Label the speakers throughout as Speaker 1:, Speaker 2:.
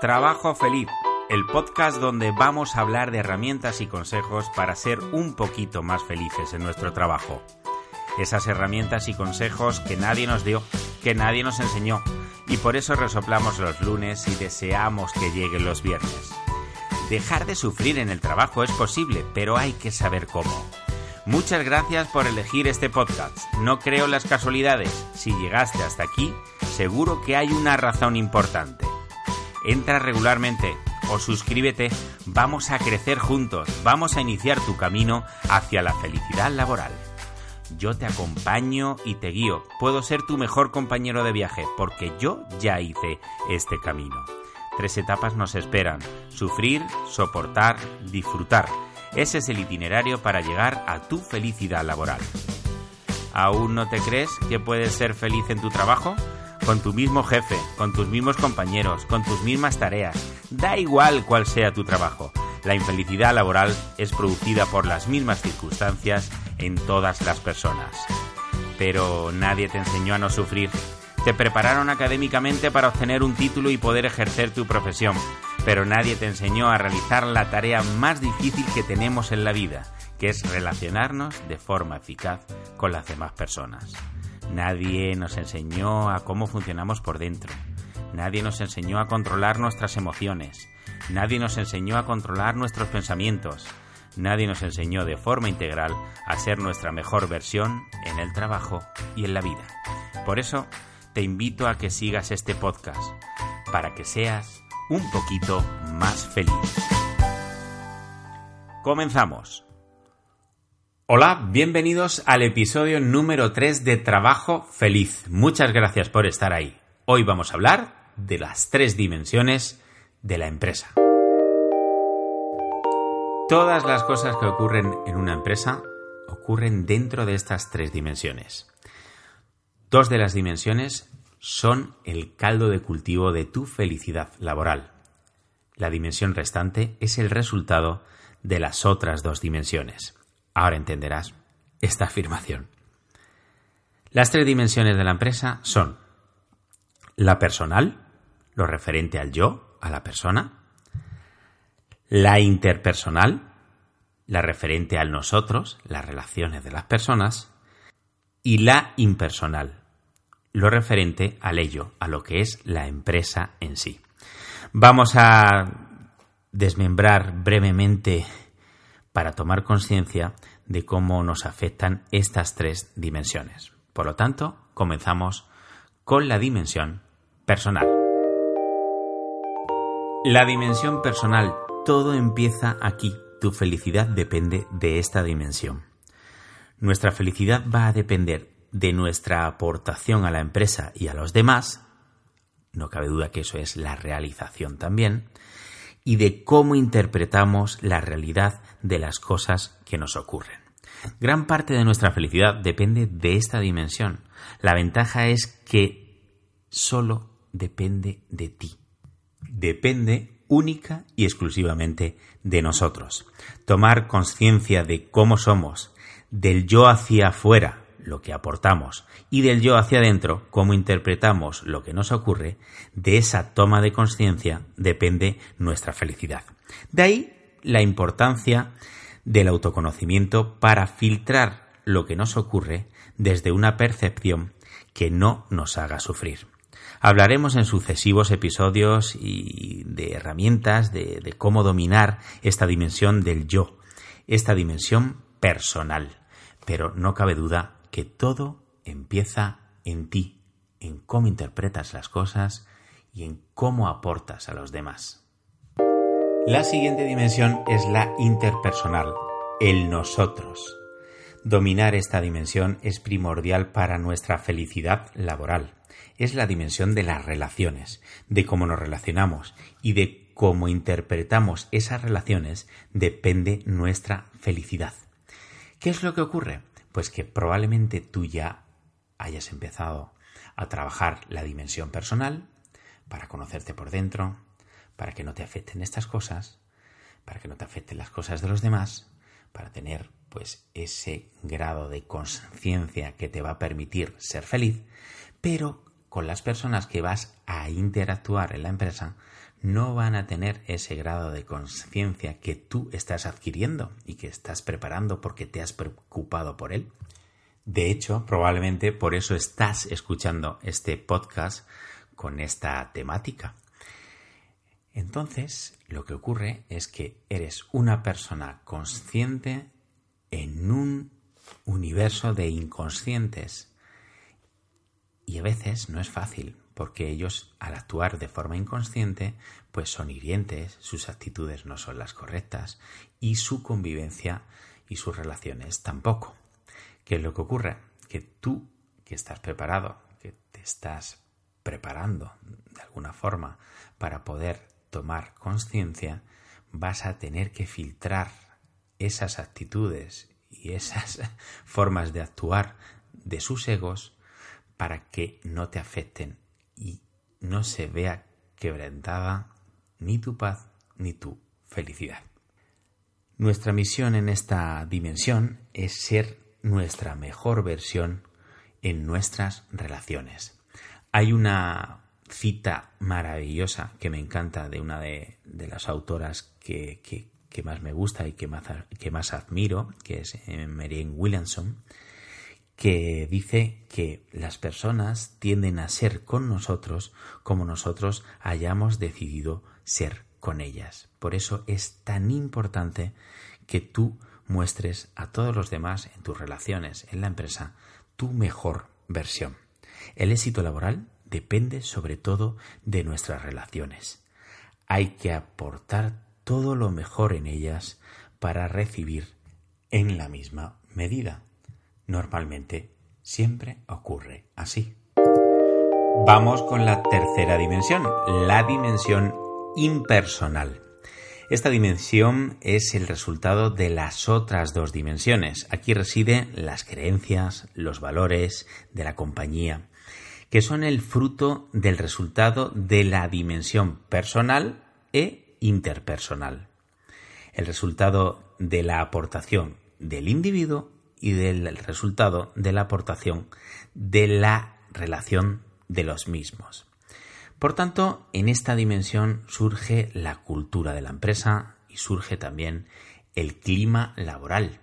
Speaker 1: Trabajo Feliz, el podcast donde vamos a hablar de herramientas y consejos para ser un poquito más felices en nuestro trabajo. Esas herramientas y consejos que nadie nos dio, que nadie nos enseñó, y por eso resoplamos los lunes y deseamos que lleguen los viernes. Dejar de sufrir en el trabajo es posible, pero hay que saber cómo. Muchas gracias por elegir este podcast. No creo las casualidades. Si llegaste hasta aquí, seguro que hay una razón importante. Entra regularmente o suscríbete. Vamos a crecer juntos. Vamos a iniciar tu camino hacia la felicidad laboral. Yo te acompaño y te guío. Puedo ser tu mejor compañero de viaje porque yo ya hice este camino. Tres etapas nos esperan. Sufrir, soportar, disfrutar. Ese es el itinerario para llegar a tu felicidad laboral. ¿Aún no te crees que puedes ser feliz en tu trabajo? Con tu mismo jefe, con tus mismos compañeros, con tus mismas tareas. Da igual cuál sea tu trabajo. La infelicidad laboral es producida por las mismas circunstancias en todas las personas. Pero nadie te enseñó a no sufrir. Te prepararon académicamente para obtener un título y poder ejercer tu profesión, pero nadie te enseñó a realizar la tarea más difícil que tenemos en la vida, que es relacionarnos de forma eficaz con las demás personas. Nadie nos enseñó a cómo funcionamos por dentro. Nadie nos enseñó a controlar nuestras emociones. Nadie nos enseñó a controlar nuestros pensamientos. Nadie nos enseñó de forma integral a ser nuestra mejor versión en el trabajo y en la vida. Por eso, te invito a que sigas este podcast para que seas un poquito más feliz. Comenzamos. Hola, bienvenidos al episodio número 3 de Trabajo Feliz. Muchas gracias por estar ahí. Hoy vamos a hablar de las tres dimensiones de la empresa. Todas las cosas que ocurren en una empresa ocurren dentro de estas tres dimensiones. Dos de las dimensiones son el caldo de cultivo de tu felicidad laboral. La dimensión restante es el resultado de las otras dos dimensiones. Ahora entenderás esta afirmación. Las tres dimensiones de la empresa son la personal, lo referente al yo, a la persona, la interpersonal, la referente al nosotros, las relaciones de las personas, y la impersonal, lo referente al ello, a lo que es la empresa en sí. Vamos a desmembrar brevemente para tomar conciencia de cómo nos afectan estas tres dimensiones. Por lo tanto, comenzamos con la dimensión personal. La dimensión personal, todo empieza aquí. Tu felicidad depende de esta dimensión. Nuestra felicidad va a depender de nuestra aportación a la empresa y a los demás, no cabe duda que eso es la realización también, y de cómo interpretamos la realidad de las cosas que nos ocurren. Gran parte de nuestra felicidad depende de esta dimensión. La ventaja es que solo depende de ti. Depende única y exclusivamente de nosotros. Tomar conciencia de cómo somos, del yo hacia afuera, lo que aportamos, y del yo hacia adentro, cómo interpretamos lo que nos ocurre, de esa toma de conciencia depende nuestra felicidad. De ahí la importancia del autoconocimiento para filtrar lo que nos ocurre desde una percepción que no nos haga sufrir. Hablaremos en sucesivos episodios y de herramientas de, de cómo dominar esta dimensión del yo, esta dimensión personal. Pero no cabe duda que todo empieza en ti, en cómo interpretas las cosas y en cómo aportas a los demás. La siguiente dimensión es la interpersonal, el nosotros. Dominar esta dimensión es primordial para nuestra felicidad laboral. es la dimensión de las relaciones, de cómo nos relacionamos y de cómo interpretamos esas relaciones depende nuestra felicidad. ¿Qué es lo que ocurre? Pues que probablemente tú ya hayas empezado a trabajar la dimensión personal para conocerte por dentro, para que no te afecten estas cosas, para que no te afecten las cosas de los demás, para tener pues ese grado de conciencia que te va a permitir ser feliz, pero con las personas que vas a interactuar en la empresa no van a tener ese grado de conciencia que tú estás adquiriendo y que estás preparando porque te has preocupado por él. De hecho, probablemente por eso estás escuchando este podcast con esta temática. Entonces, lo que ocurre es que eres una persona consciente en un universo de inconscientes. Y a veces no es fácil, porque ellos, al actuar de forma inconsciente, pues son hirientes, sus actitudes no son las correctas, y su convivencia y sus relaciones tampoco. ¿Qué es lo que ocurre? Que tú, que estás preparado, que te estás preparando de alguna forma para poder tomar conciencia, vas a tener que filtrar esas actitudes y esas formas de actuar de sus egos para que no te afecten y no se vea quebrantada ni tu paz ni tu felicidad. Nuestra misión en esta dimensión es ser nuestra mejor versión en nuestras relaciones. Hay una cita maravillosa que me encanta de una de, las autoras que, que más me gusta y que más, que más admiro, que es eh, Marianne Williamson, que dice que las personas tienden a ser con nosotros como nosotros hayamos decidido ser con ellas. Por eso es tan importante que tú muestres a todos los demás en tus relaciones en la empresa tu mejor versión. El éxito laboral depende sobre todo de nuestras relaciones. Hay que aportar todo lo mejor en ellas para recibir en la misma medida. Normalmente siempre ocurre así. Vamos con la tercera dimensión, la dimensión impersonal. Esta dimensión es el resultado de las otras dos dimensiones. Aquí residen las creencias, los valores de la compañía, que son el fruto del resultado de la dimensión personal e interpersonal. El resultado de la aportación del individuo y del resultado de la aportación de la relación de los mismos. Por tanto, en esta dimensión surge la cultura de la empresa y surge también el clima laboral,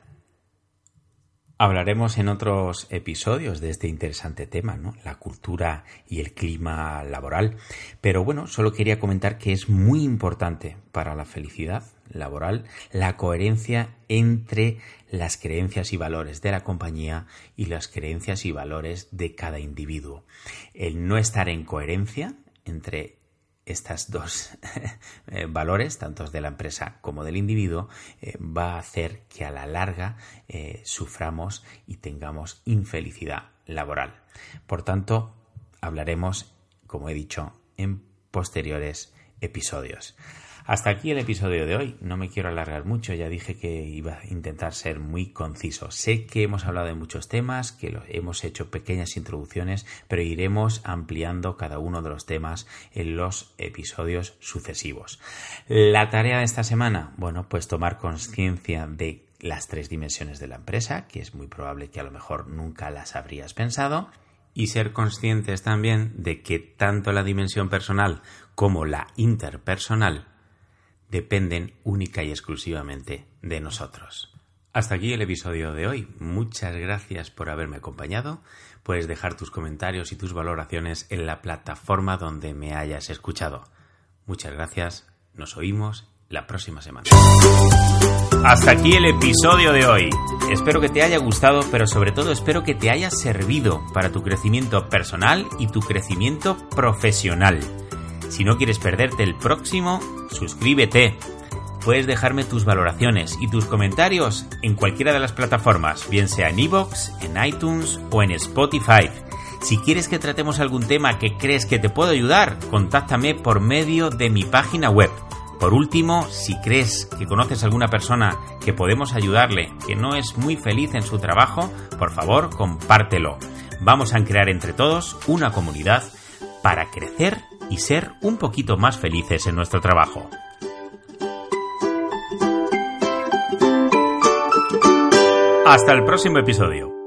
Speaker 1: Hablaremos en otros episodios de este interesante tema, ¿no? La cultura y el clima laboral. Pero bueno, solo quería comentar que es muy importante para la felicidad laboral la coherencia entre las creencias y valores de la compañía y las creencias y valores de cada individuo. El no estar en coherencia entre estas dos eh, valores, tanto de la empresa como del individuo, eh, va a hacer que a la larga eh, suframos y tengamos infelicidad laboral. Por tanto, hablaremos, como he dicho, en posteriores episodios. Hasta aquí el episodio de hoy. No me quiero alargar mucho, ya dije que iba a intentar ser muy conciso. Sé que hemos hablado de muchos temas, que hemos hecho pequeñas introducciones, pero iremos ampliando cada uno de los temas en los episodios sucesivos. La tarea de esta semana, bueno, pues tomar conciencia de las tres dimensiones de la empresa, que es muy probable que a lo mejor nunca las habrías pensado y ser conscientes también de que tanto la dimensión personal como la interpersonal dependen única y exclusivamente de nosotros. Hasta aquí el episodio de hoy. Muchas gracias por haberme acompañado. Puedes dejar tus comentarios y tus valoraciones en la plataforma donde me hayas escuchado. Muchas gracias. Nos oímos la próxima semana. Hasta aquí el episodio de hoy. Espero que te haya gustado, pero sobre todo espero que te haya servido para tu crecimiento personal y tu crecimiento profesional. Si no quieres perderte el próximo, suscríbete. Puedes dejarme tus valoraciones y tus comentarios en cualquiera de las plataformas, bien sea en iVoox, en iTunes o en Spotify. Si quieres que tratemos algún tema que crees que te puedo ayudar, contáctame por medio de mi página web. Por último, si crees que conoces a alguna persona que podemos ayudarle, que no es muy feliz en su trabajo, por favor, compártelo. Vamos a crear entre todos una comunidad para crecer y ser un poquito más felices en nuestro trabajo. Hasta el próximo episodio.